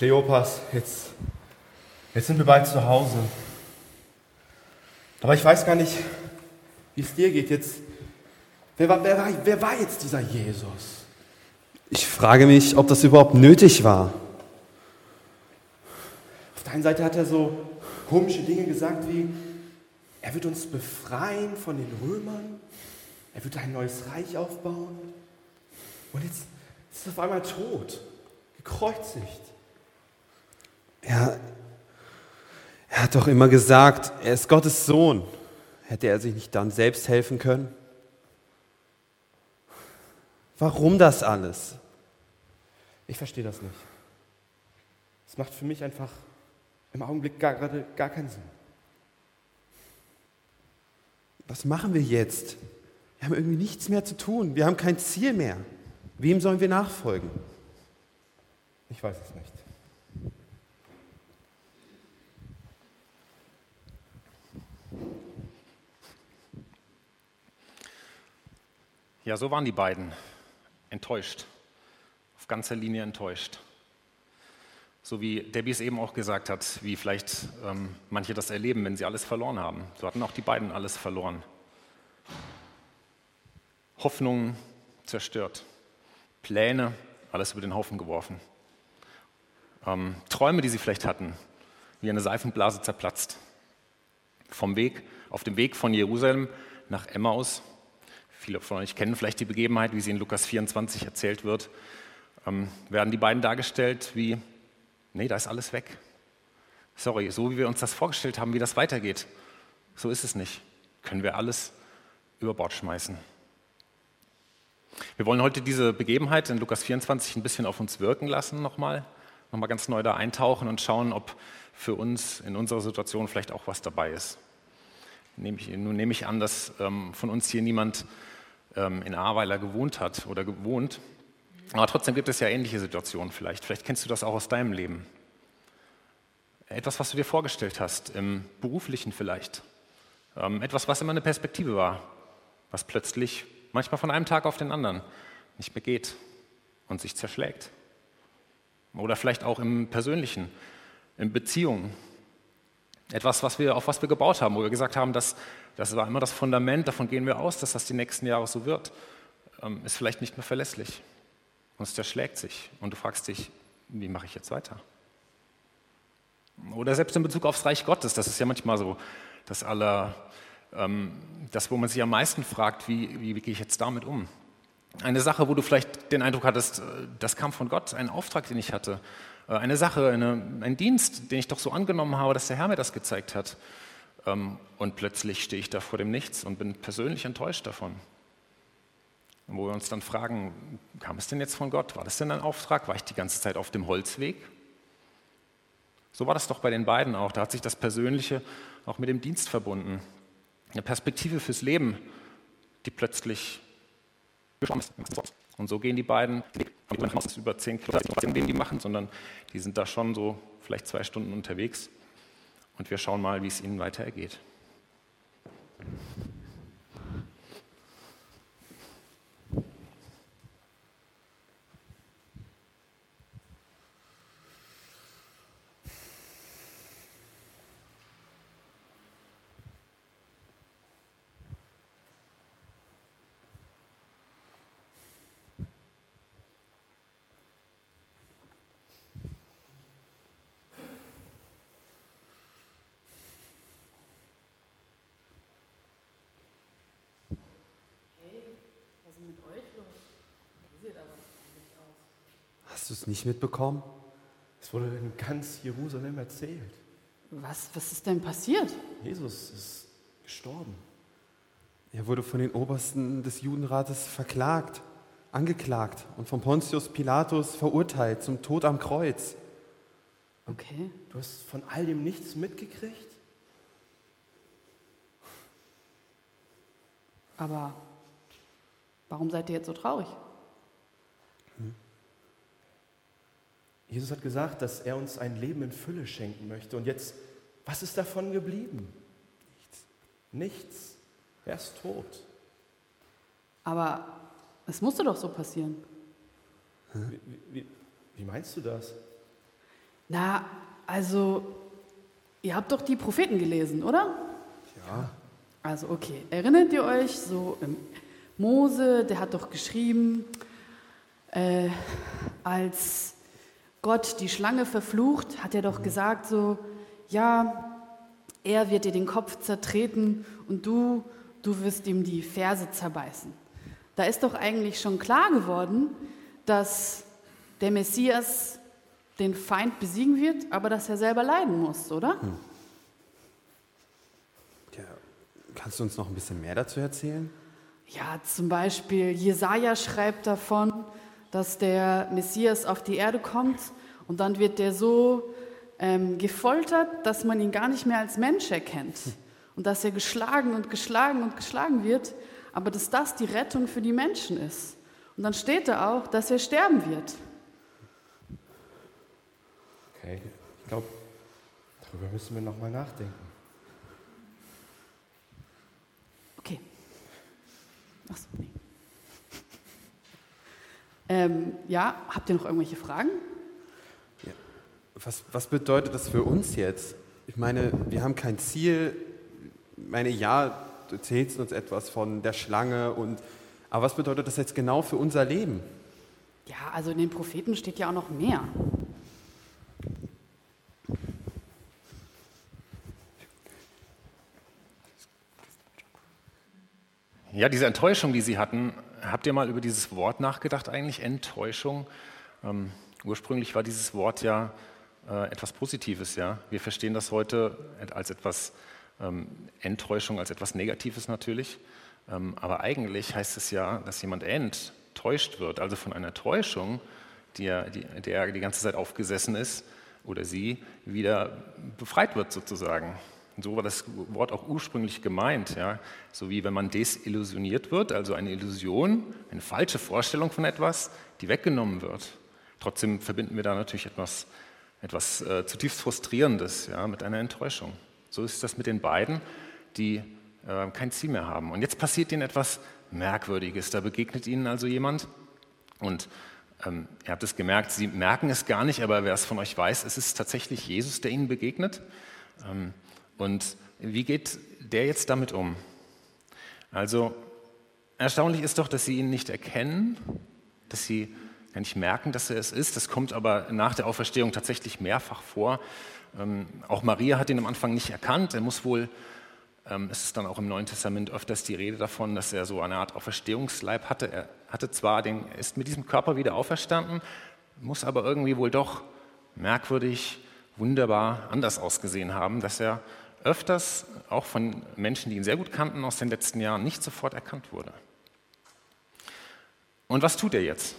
Kleopas, jetzt, jetzt sind wir bald zu Hause. Aber ich weiß gar nicht, wie es dir geht. Jetzt, wer war, wer, war, wer war jetzt dieser Jesus? Ich frage mich, ob das überhaupt nötig war. Auf der einen Seite hat er so komische Dinge gesagt wie, er wird uns befreien von den Römern, er wird ein neues Reich aufbauen. Und jetzt ist er auf einmal tot, gekreuzigt. Er, er hat doch immer gesagt, er ist Gottes Sohn. Hätte er sich nicht dann selbst helfen können? Warum das alles? Ich verstehe das nicht. Es macht für mich einfach im Augenblick gar, gerade gar keinen Sinn. Was machen wir jetzt? Wir haben irgendwie nichts mehr zu tun. Wir haben kein Ziel mehr. Wem sollen wir nachfolgen? Ich weiß es nicht. Ja, so waren die beiden enttäuscht, auf ganzer Linie enttäuscht. So wie Debbie es eben auch gesagt hat, wie vielleicht ähm, manche das erleben, wenn sie alles verloren haben. So hatten auch die beiden alles verloren. Hoffnungen zerstört, Pläne, alles über den Haufen geworfen. Ähm, Träume, die sie vielleicht hatten, wie eine Seifenblase zerplatzt. Vom Weg, auf dem Weg von Jerusalem nach Emmaus viele von euch kennen vielleicht die Begebenheit, wie sie in Lukas 24 erzählt wird, ähm, werden die beiden dargestellt wie, nee, da ist alles weg. Sorry, so wie wir uns das vorgestellt haben, wie das weitergeht, so ist es nicht. Können wir alles über Bord schmeißen. Wir wollen heute diese Begebenheit in Lukas 24 ein bisschen auf uns wirken lassen nochmal, nochmal ganz neu da eintauchen und schauen, ob für uns in unserer Situation vielleicht auch was dabei ist. Nun nehme ich an, dass ähm, von uns hier niemand ähm, in Ahrweiler gewohnt hat oder gewohnt. Aber trotzdem gibt es ja ähnliche Situationen vielleicht. Vielleicht kennst du das auch aus deinem Leben. Etwas, was du dir vorgestellt hast, im beruflichen vielleicht. Ähm, etwas, was immer eine Perspektive war, was plötzlich, manchmal von einem Tag auf den anderen, nicht mehr geht und sich zerschlägt. Oder vielleicht auch im Persönlichen, in Beziehungen. Etwas, was wir, auf was wir gebaut haben, wo wir gesagt haben, das, das war immer das Fundament, davon gehen wir aus, dass das die nächsten Jahre so wird, ähm, ist vielleicht nicht mehr verlässlich. Und es zerschlägt sich. Und du fragst dich, wie mache ich jetzt weiter? Oder selbst in Bezug aufs Reich Gottes, das ist ja manchmal so, dass aller, ähm, das, wo man sich am meisten fragt, wie, wie, wie gehe ich jetzt damit um? Eine Sache, wo du vielleicht den Eindruck hattest, äh, das kam von Gott, ein Auftrag, den ich hatte, eine Sache, eine, ein Dienst, den ich doch so angenommen habe, dass der Herr mir das gezeigt hat. Ähm, und plötzlich stehe ich da vor dem Nichts und bin persönlich enttäuscht davon. Wo wir uns dann fragen, kam es denn jetzt von Gott? War das denn ein Auftrag? War ich die ganze Zeit auf dem Holzweg? So war das doch bei den beiden auch. Da hat sich das Persönliche auch mit dem Dienst verbunden. Eine Perspektive fürs Leben, die plötzlich geschwommen ist. Und so gehen die beiden, ist über zehn Kilometer, den die machen, sondern die sind da schon so vielleicht zwei Stunden unterwegs. Und wir schauen mal, wie es ihnen weiter ergeht. du es nicht mitbekommen? Es wurde in ganz Jerusalem erzählt. Was, was ist denn passiert? Jesus ist gestorben. Er wurde von den Obersten des Judenrates verklagt, angeklagt und von Pontius Pilatus verurteilt zum Tod am Kreuz. Okay. Du hast von all dem nichts mitgekriegt? Aber warum seid ihr jetzt so traurig? Jesus hat gesagt, dass er uns ein Leben in Fülle schenken möchte. Und jetzt, was ist davon geblieben? Nichts. Nichts. Er ist tot. Aber es musste doch so passieren. Wie, wie, wie meinst du das? Na, also, ihr habt doch die Propheten gelesen, oder? Ja. Also, okay. Erinnert ihr euch so, ähm, Mose, der hat doch geschrieben, äh, als Gott die Schlange verflucht, hat er doch gesagt so, ja, er wird dir den Kopf zertreten und du, du wirst ihm die Ferse zerbeißen. Da ist doch eigentlich schon klar geworden, dass der Messias den Feind besiegen wird, aber dass er selber leiden muss, oder? ja. Kannst du uns noch ein bisschen mehr dazu erzählen? Ja, zum Beispiel Jesaja schreibt davon, dass der Messias auf die Erde kommt und dann wird der so ähm, gefoltert, dass man ihn gar nicht mehr als Mensch erkennt. Und dass er geschlagen und geschlagen und geschlagen wird, aber dass das die Rettung für die Menschen ist. Und dann steht da auch, dass er sterben wird. Okay, ich glaube, darüber müssen wir nochmal nachdenken. Okay. Achso, nee. Ähm, ja, habt ihr noch irgendwelche Fragen? Was, was bedeutet das für uns jetzt? Ich meine, wir haben kein Ziel. Ich meine, ja, du erzählst uns etwas von der Schlange und aber was bedeutet das jetzt genau für unser Leben? Ja, also in den Propheten steht ja auch noch mehr. Ja, diese Enttäuschung, die Sie hatten, habt ihr mal über dieses Wort nachgedacht eigentlich? Enttäuschung. Ähm, ursprünglich war dieses Wort ja äh, etwas Positives, ja. Wir verstehen das heute als etwas ähm, Enttäuschung, als etwas Negatives natürlich. Ähm, aber eigentlich heißt es ja, dass jemand enttäuscht wird, also von einer Täuschung, die er, die, der er die ganze Zeit aufgesessen ist oder sie, wieder befreit wird sozusagen. So war das Wort auch ursprünglich gemeint, ja. so wie wenn man desillusioniert wird, also eine Illusion, eine falsche Vorstellung von etwas, die weggenommen wird. Trotzdem verbinden wir da natürlich etwas, etwas äh, zutiefst Frustrierendes ja, mit einer Enttäuschung. So ist das mit den beiden, die äh, kein Ziel mehr haben. Und jetzt passiert ihnen etwas Merkwürdiges. Da begegnet ihnen also jemand und ähm, ihr habt es gemerkt, sie merken es gar nicht, aber wer es von euch weiß, es ist tatsächlich Jesus, der ihnen begegnet. Ähm, und wie geht der jetzt damit um? Also erstaunlich ist doch, dass sie ihn nicht erkennen, dass sie gar nicht merken, dass er es ist. Das kommt aber nach der Auferstehung tatsächlich mehrfach vor. Ähm, auch Maria hat ihn am Anfang nicht erkannt. Er muss wohl, ähm, es ist dann auch im Neuen Testament öfters die Rede davon, dass er so eine Art Auferstehungsleib hatte. Er hatte zwar den, ist mit diesem Körper wieder auferstanden, muss aber irgendwie wohl doch merkwürdig, wunderbar anders ausgesehen haben, dass er öfters auch von Menschen, die ihn sehr gut kannten aus den letzten Jahren, nicht sofort erkannt wurde. Und was tut er jetzt?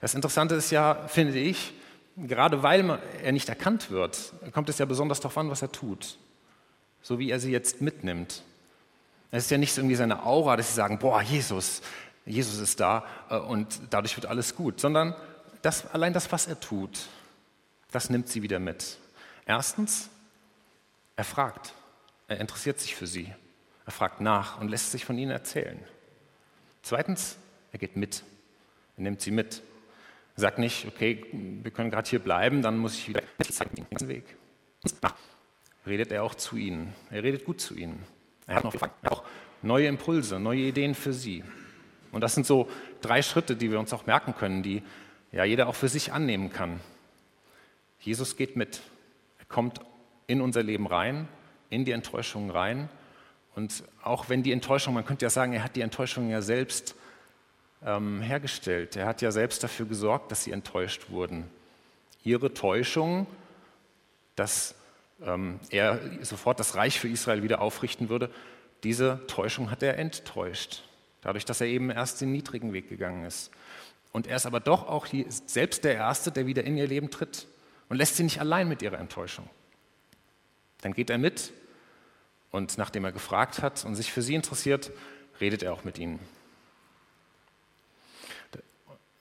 Das Interessante ist ja, finde ich, gerade weil er nicht erkannt wird, kommt es ja besonders darauf an, was er tut. So wie er sie jetzt mitnimmt. Es ist ja nicht so irgendwie seine Aura, dass sie sagen, boah, Jesus, Jesus ist da äh, und dadurch wird alles gut, sondern das, allein das, was er tut, das nimmt sie wieder mit. Erstens, er fragt, er interessiert sich für sie, er fragt nach und lässt sich von ihnen erzählen. Zweitens, er geht mit, er nimmt sie mit. Er sagt nicht, okay, wir können gerade hier bleiben, dann muss ich wieder den ganzen Weg. Redet er auch zu ihnen. Er redet gut zu ihnen. Er hat noch auch neue Impulse, neue Ideen für sie. Und das sind so drei Schritte, die wir uns auch merken können, die ja jeder auch für sich annehmen kann. Jesus geht mit. Er kommt in unser Leben rein, in die Enttäuschung rein. Und auch wenn die Enttäuschung, man könnte ja sagen, er hat die Enttäuschung ja selbst ähm, hergestellt. Er hat ja selbst dafür gesorgt, dass sie enttäuscht wurden. Ihre Täuschung, dass ähm, er sofort das Reich für Israel wieder aufrichten würde, diese Täuschung hat er enttäuscht. Dadurch, dass er eben erst den niedrigen Weg gegangen ist. Und er ist aber doch auch selbst der Erste, der wieder in ihr Leben tritt und lässt sie nicht allein mit ihrer Enttäuschung. Dann geht er mit und nachdem er gefragt hat und sich für sie interessiert, redet er auch mit ihnen.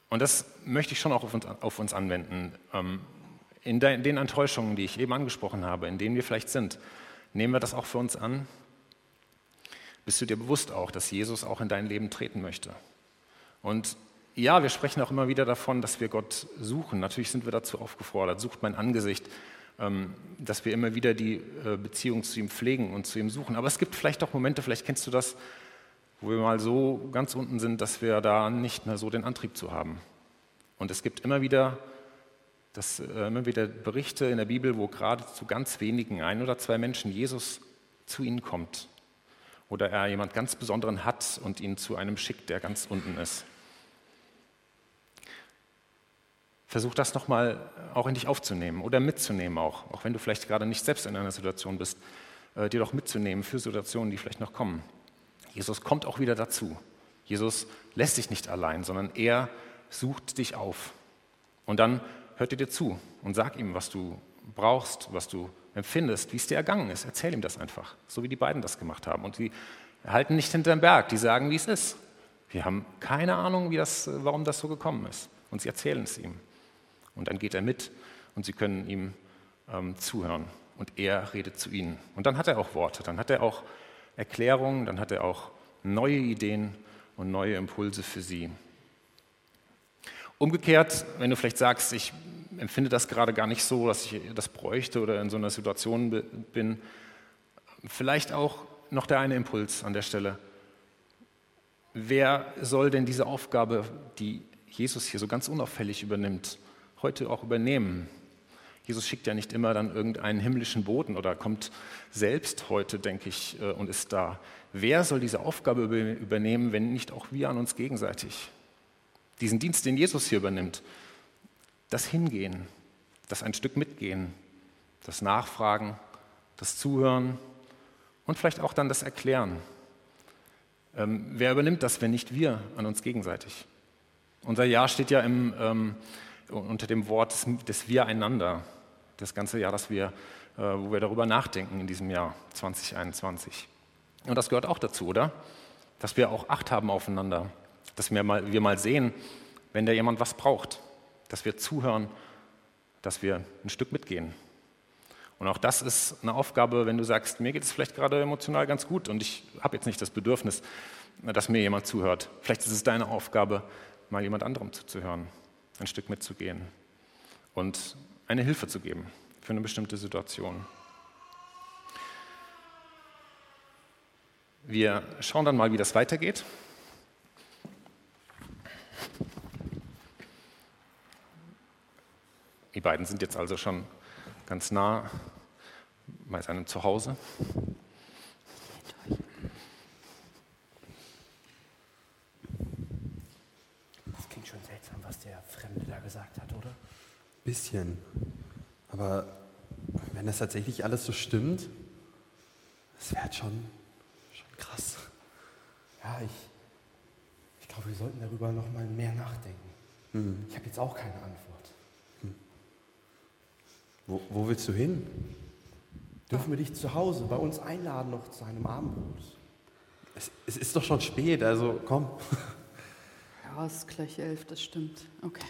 Und das möchte ich schon auch auf uns, auf uns anwenden. Ähm, in den Enttäuschungen, die ich eben angesprochen habe, in denen wir vielleicht sind, nehmen wir das auch für uns an? Bist du dir bewusst auch, dass Jesus auch in dein Leben treten möchte? Und ja, wir sprechen auch immer wieder davon, dass wir Gott suchen. Natürlich sind wir dazu aufgefordert, sucht mein Angesicht, dass wir immer wieder die äh, Beziehung zu ihm pflegen und zu ihm suchen. Aber es gibt vielleicht auch Momente, vielleicht kennst du das, wo wir mal so ganz unten sind, dass wir da nicht mehr so den Antrieb zu haben. Und es gibt immer wieder, das, äh, immer wieder Berichte in der Bibel, wo gerade zu ganz wenigen, ein oder zwei Menschen, Jesus zu ihnen kommt. Oder er jemand ganz Besonderen hat und ihn zu einem schickt, der ganz unten ist. Versuch das nochmal auch in dich aufzunehmen oder mitzunehmen auch, auch wenn du vielleicht gerade nicht selbst in einer Situation bist, äh, dir doch mitzunehmen für Situationen, die vielleicht noch kommen. Jesus kommt auch wieder dazu. Jesus lässt dich nicht allein, sondern er sucht dich auf. Und dann hört er dir zu und sag ihm, was du brauchst, was du empfindest, wie es dir ergangen ist. Erzähl ihm das einfach, so wie die beiden das gemacht haben. Und sie halten nicht hinterm Berg, die sagen, wie es ist. Wir haben keine Ahnung, wie das, warum das so gekommen ist. Und sie erzählen es ihm. Und dann geht er mit und sie können ihm ähm, zuhören. Und er redet zu ihnen. Und dann hat er auch Worte, dann hat er auch Erklärungen, dann hat er auch neue Ideen und neue Impulse für sie. Umgekehrt, wenn du vielleicht sagst, ich empfinde das gerade gar nicht so, dass ich das bräuchte oder in so einer Situation bin, vielleicht auch noch der eine Impuls an der Stelle. Wer soll denn diese Aufgabe, die Jesus hier so ganz unauffällig übernimmt, heute auch übernehmen? Jesus schickt ja nicht immer dann irgendeinen himmlischen Boten oder kommt selbst heute, denke ich, äh, und ist da. Wer soll diese Aufgabe übernehmen, wenn nicht auch wir an uns gegenseitig? Diesen Dienst, den Jesus hier übernimmt, das Hingehen, das ein Stück mitgehen, das Nachfragen, das Zuhören und vielleicht auch dann das Erklären. Ähm, wer übernimmt das, wenn nicht wir an uns gegenseitig? Unser Jahr steht ja im, ähm, unter dem Wort des, des Wir-Einander das ganze Jahr, das wir, äh, wo wir darüber nachdenken in diesem Jahr 2021. Und das gehört auch dazu, oder? Dass wir auch Acht haben aufeinander, dass wir mal, wir mal sehen, wenn da jemand was braucht, dass wir zuhören, dass wir ein Stück mitgehen. Und auch das ist eine Aufgabe, wenn du sagst, mir geht es vielleicht gerade emotional ganz gut und ich habe jetzt nicht das Bedürfnis, dass mir jemand zuhört. Vielleicht ist es deine Aufgabe, mal jemand anderem zuzuhören, ein Stück mitzugehen. Und eine Hilfe zu geben für eine bestimmte Situation. Wir schauen dann mal, wie das weitergeht. Die beiden sind jetzt also schon ganz nah bei seinem Zuhause. Das klingt schon seltsam, was der Fremde da gesagt hat, oder? Bisschen. Aber wenn das tatsächlich alles so stimmt, das wäre halt schon, schon krass. Ja, ich, ich glaube, wir sollten darüber noch mal mehr nachdenken. Hm. Ich habe jetzt auch keine Antwort. Wo, wo willst du hin? Dürfen wir dich zu Hause bei uns einladen noch zu einem Abendbrot? Es, es ist doch schon spät, also komm. Ja, es ist gleich elf, das stimmt. Okay.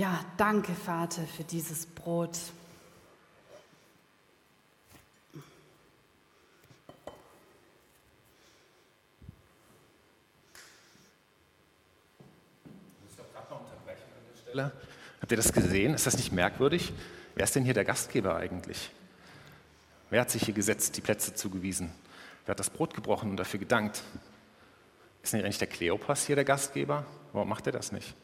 Ja, danke, Vater, für dieses Brot. Habt ihr das gesehen? Ist das nicht merkwürdig? Wer ist denn hier der Gastgeber eigentlich? Wer hat sich hier gesetzt, die Plätze zugewiesen? Wer hat das Brot gebrochen und dafür gedankt? Ist nicht eigentlich der Kleopas hier der Gastgeber? Warum macht er das nicht?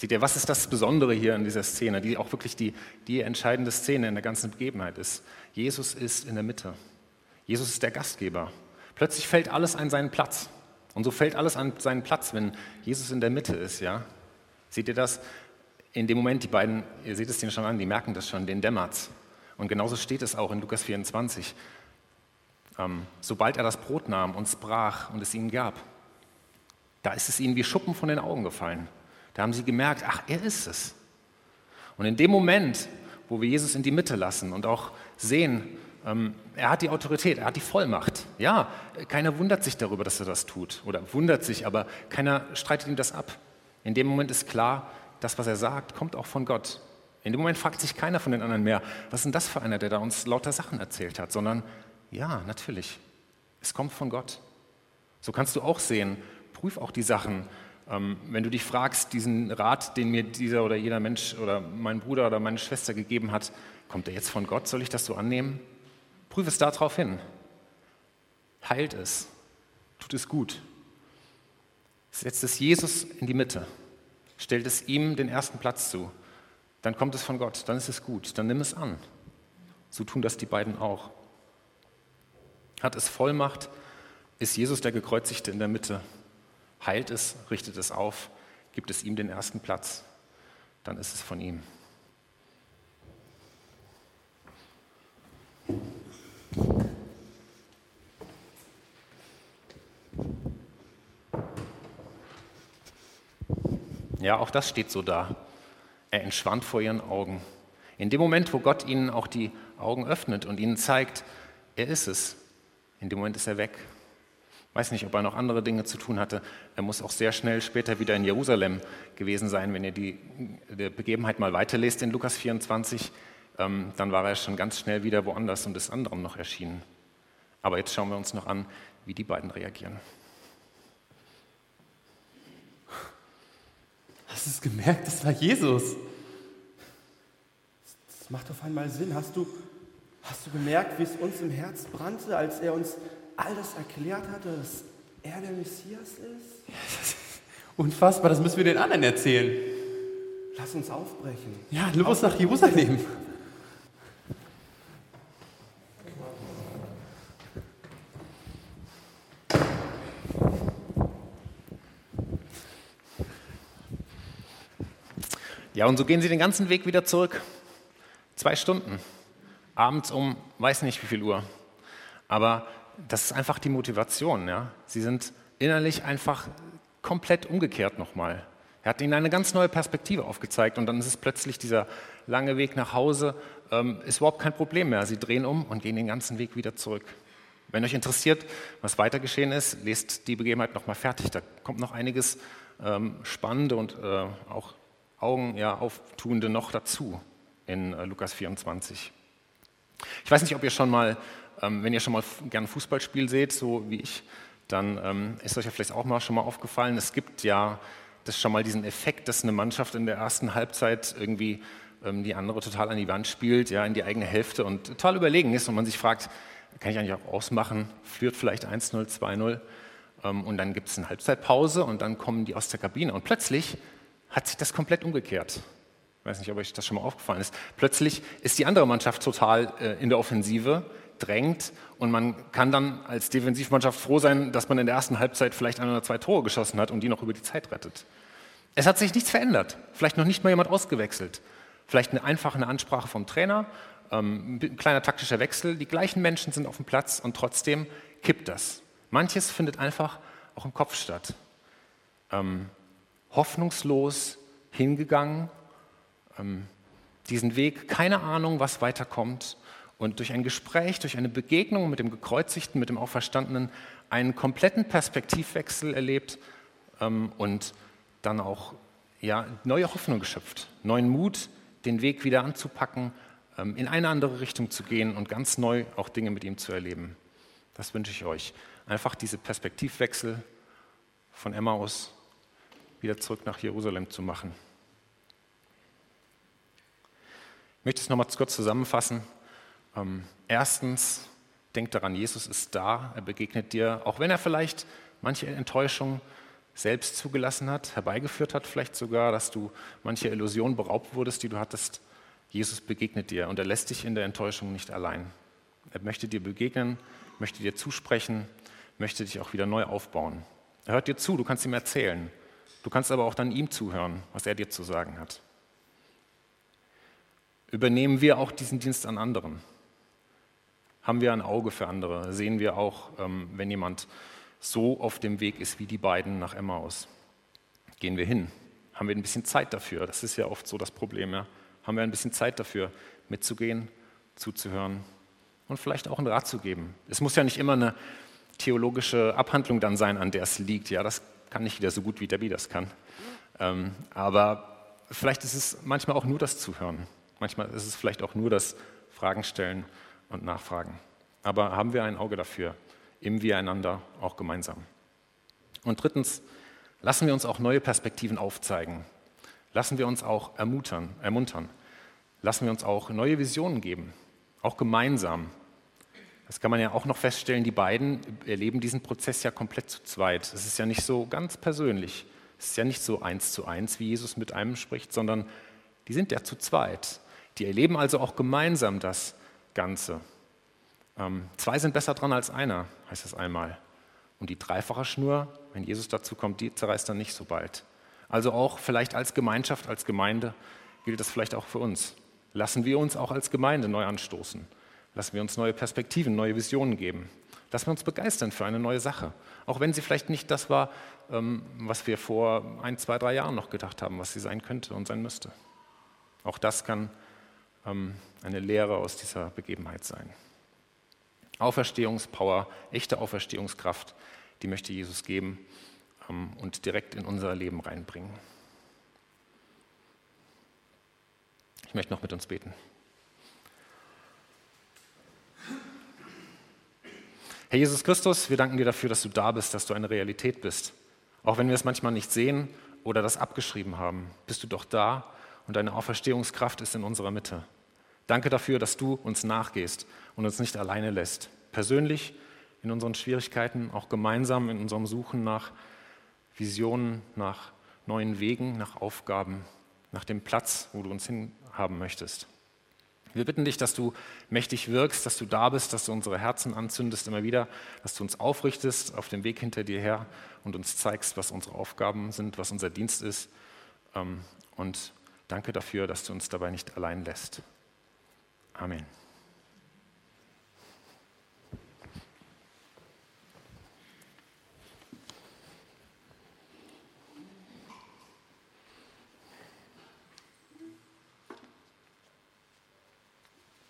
Seht ihr, was ist das Besondere hier in dieser Szene, die auch wirklich die, die entscheidende Szene in der ganzen Begebenheit ist? Jesus ist in der Mitte. Jesus ist der Gastgeber. Plötzlich fällt alles an seinen Platz. Und so fällt alles an seinen Platz, wenn Jesus in der Mitte ist, ja? Seht ihr das? In dem Moment, die beiden, ihr seht es denen schon an, die merken das schon, den dämmert's. Und genauso steht es auch in Lukas 24. Ähm, sobald er das Brot nahm und sprach und es ihnen gab, da ist es ihnen wie Schuppen von den Augen gefallen. Da haben sie gemerkt, ach, er ist es. Und in dem Moment, wo wir Jesus in die Mitte lassen und auch sehen, ähm, er hat die Autorität, er hat die Vollmacht. Ja, keiner wundert sich darüber, dass er das tut oder wundert sich, aber keiner streitet ihm das ab. In dem Moment ist klar, das, was er sagt, kommt auch von Gott. In dem Moment fragt sich keiner von den anderen mehr, was ist denn das für einer, der da uns lauter Sachen erzählt hat, sondern ja, natürlich, es kommt von Gott. So kannst du auch sehen, prüf auch die Sachen. Ähm, wenn du dich fragst, diesen Rat, den mir dieser oder jeder Mensch oder mein Bruder oder meine Schwester gegeben hat, kommt der jetzt von Gott? Soll ich das so annehmen? Prüf es darauf hin. Heilt es. Tut es gut. Setzt es Jesus in die Mitte. Stellt es ihm den ersten Platz zu. Dann kommt es von Gott. Dann ist es gut. Dann nimm es an. So tun das die beiden auch. Hat es Vollmacht, ist Jesus der Gekreuzigte in der Mitte. Heilt es, richtet es auf, gibt es ihm den ersten Platz. Dann ist es von ihm. Ja, auch das steht so da. Er entschwand vor ihren Augen. In dem Moment, wo Gott ihnen auch die Augen öffnet und ihnen zeigt, er ist es, in dem Moment ist er weg. Weiß nicht, ob er noch andere Dinge zu tun hatte. Er muss auch sehr schnell später wieder in Jerusalem gewesen sein. Wenn ihr die, die Begebenheit mal weiterlest in Lukas 24, ähm, dann war er schon ganz schnell wieder woanders und ist anderen noch erschienen. Aber jetzt schauen wir uns noch an, wie die beiden reagieren. Hast du es gemerkt? Das war Jesus. Das macht auf einmal Sinn. Hast du, hast du gemerkt, wie es uns im Herz brannte, als er uns all das erklärt hatte, dass er der Messias ist? Unfassbar, das müssen wir den anderen erzählen. Lass uns aufbrechen. Ja, los nach Jerusalem. Ja, und so gehen sie den ganzen Weg wieder zurück. Zwei Stunden. Abends um, weiß nicht wie viel Uhr. Aber das ist einfach die Motivation. Ja? Sie sind innerlich einfach komplett umgekehrt nochmal. Er hat ihnen eine ganz neue Perspektive aufgezeigt und dann ist es plötzlich dieser lange Weg nach Hause, ähm, ist überhaupt kein Problem mehr. Sie drehen um und gehen den ganzen Weg wieder zurück. Wenn euch interessiert, was weiter geschehen ist, lest die Begebenheit nochmal fertig. Da kommt noch einiges ähm, Spannende und äh, auch Augen ja, auftuende noch dazu in äh, Lukas 24. Ich weiß nicht, ob ihr schon mal, ähm, wenn ihr schon mal gerne Fußballspiel seht, so wie ich, dann ähm, ist euch ja vielleicht auch mal schon mal aufgefallen, es gibt ja das schon mal diesen Effekt, dass eine Mannschaft in der ersten Halbzeit irgendwie ähm, die andere total an die Wand spielt, ja, in die eigene Hälfte und total überlegen ist und man sich fragt, kann ich eigentlich auch ausmachen, führt vielleicht 1-0, 2-0 ähm, und dann gibt es eine Halbzeitpause und dann kommen die aus der Kabine und plötzlich hat sich das komplett umgekehrt. Ich weiß nicht, ob euch das schon mal aufgefallen ist. Plötzlich ist die andere Mannschaft total äh, in der Offensive, drängt und man kann dann als Defensivmannschaft froh sein, dass man in der ersten Halbzeit vielleicht ein oder zwei Tore geschossen hat und die noch über die Zeit rettet. Es hat sich nichts verändert. Vielleicht noch nicht mal jemand ausgewechselt. Vielleicht eine einfache Ansprache vom Trainer, ähm, ein kleiner taktischer Wechsel. Die gleichen Menschen sind auf dem Platz und trotzdem kippt das. Manches findet einfach auch im Kopf statt. Ähm, hoffnungslos hingegangen, ähm, diesen Weg, keine Ahnung, was weiterkommt. Und durch ein Gespräch, durch eine Begegnung mit dem Gekreuzigten, mit dem Auferstandenen, einen kompletten Perspektivwechsel erlebt ähm, und dann auch ja, neue Hoffnung geschöpft, neuen Mut, den Weg wieder anzupacken, ähm, in eine andere Richtung zu gehen und ganz neu auch Dinge mit ihm zu erleben. Das wünsche ich euch. Einfach diese Perspektivwechsel von Emmaus wieder zurück nach Jerusalem zu machen. Ich möchte es nochmal kurz zusammenfassen. Ähm, erstens, denk daran, Jesus ist da, er begegnet dir, auch wenn er vielleicht manche Enttäuschung selbst zugelassen hat, herbeigeführt hat, vielleicht sogar, dass du manche Illusion beraubt wurdest, die du hattest. Jesus begegnet dir und er lässt dich in der Enttäuschung nicht allein. Er möchte dir begegnen, möchte dir zusprechen, möchte dich auch wieder neu aufbauen. Er hört dir zu, du kannst ihm erzählen. Du kannst aber auch dann ihm zuhören, was er dir zu sagen hat. Übernehmen wir auch diesen Dienst an anderen? Haben wir ein Auge für andere? Sehen wir auch, ähm, wenn jemand so auf dem Weg ist wie die beiden nach Emmaus? Gehen wir hin? Haben wir ein bisschen Zeit dafür? Das ist ja oft so das Problem. Ja? Haben wir ein bisschen Zeit dafür, mitzugehen, zuzuhören und vielleicht auch einen Rat zu geben. Es muss ja nicht immer eine theologische Abhandlung dann sein, an der es liegt. Ja, das kann nicht wieder so gut wie Debbie das kann. Ähm, aber vielleicht ist es manchmal auch nur das Zuhören. Manchmal ist es vielleicht auch nur das Fragen stellen und nachfragen. Aber haben wir ein Auge dafür, im Wir auch gemeinsam. Und drittens, lassen wir uns auch neue Perspektiven aufzeigen. Lassen wir uns auch ermuntern, ermuntern. Lassen wir uns auch neue Visionen geben, auch gemeinsam. Das kann man ja auch noch feststellen, die beiden erleben diesen Prozess ja komplett zu zweit. Es ist ja nicht so ganz persönlich. Es ist ja nicht so eins zu eins, wie Jesus mit einem spricht, sondern die sind ja zu zweit. Die erleben also auch gemeinsam das Ganze. Ähm, zwei sind besser dran als einer, heißt es einmal. Und die dreifache Schnur, wenn Jesus dazu kommt, die zerreißt dann nicht so bald. Also auch vielleicht als Gemeinschaft, als Gemeinde gilt das vielleicht auch für uns. Lassen wir uns auch als Gemeinde neu anstoßen. Lassen wir uns neue Perspektiven, neue Visionen geben. Lassen wir uns begeistern für eine neue Sache. Auch wenn sie vielleicht nicht das war, ähm, was wir vor ein, zwei, drei Jahren noch gedacht haben, was sie sein könnte und sein müsste. Auch das kann eine Lehre aus dieser Begebenheit sein. Auferstehungspower, echte Auferstehungskraft, die möchte Jesus geben ähm, und direkt in unser Leben reinbringen. Ich möchte noch mit uns beten. Herr Jesus Christus, wir danken dir dafür, dass du da bist, dass du eine Realität bist. Auch wenn wir es manchmal nicht sehen oder das abgeschrieben haben, bist du doch da und deine Auferstehungskraft ist in unserer Mitte. Danke dafür, dass du uns nachgehst und uns nicht alleine lässt. Persönlich in unseren Schwierigkeiten, auch gemeinsam in unserem Suchen nach Visionen, nach neuen Wegen, nach Aufgaben, nach dem Platz, wo du uns hinhaben möchtest. Wir bitten dich, dass du mächtig wirkst, dass du da bist, dass du unsere Herzen anzündest immer wieder, dass du uns aufrichtest auf dem Weg hinter dir her und uns zeigst, was unsere Aufgaben sind, was unser Dienst ist. Ähm, und danke dafür, dass du uns dabei nicht allein lässt. Amen.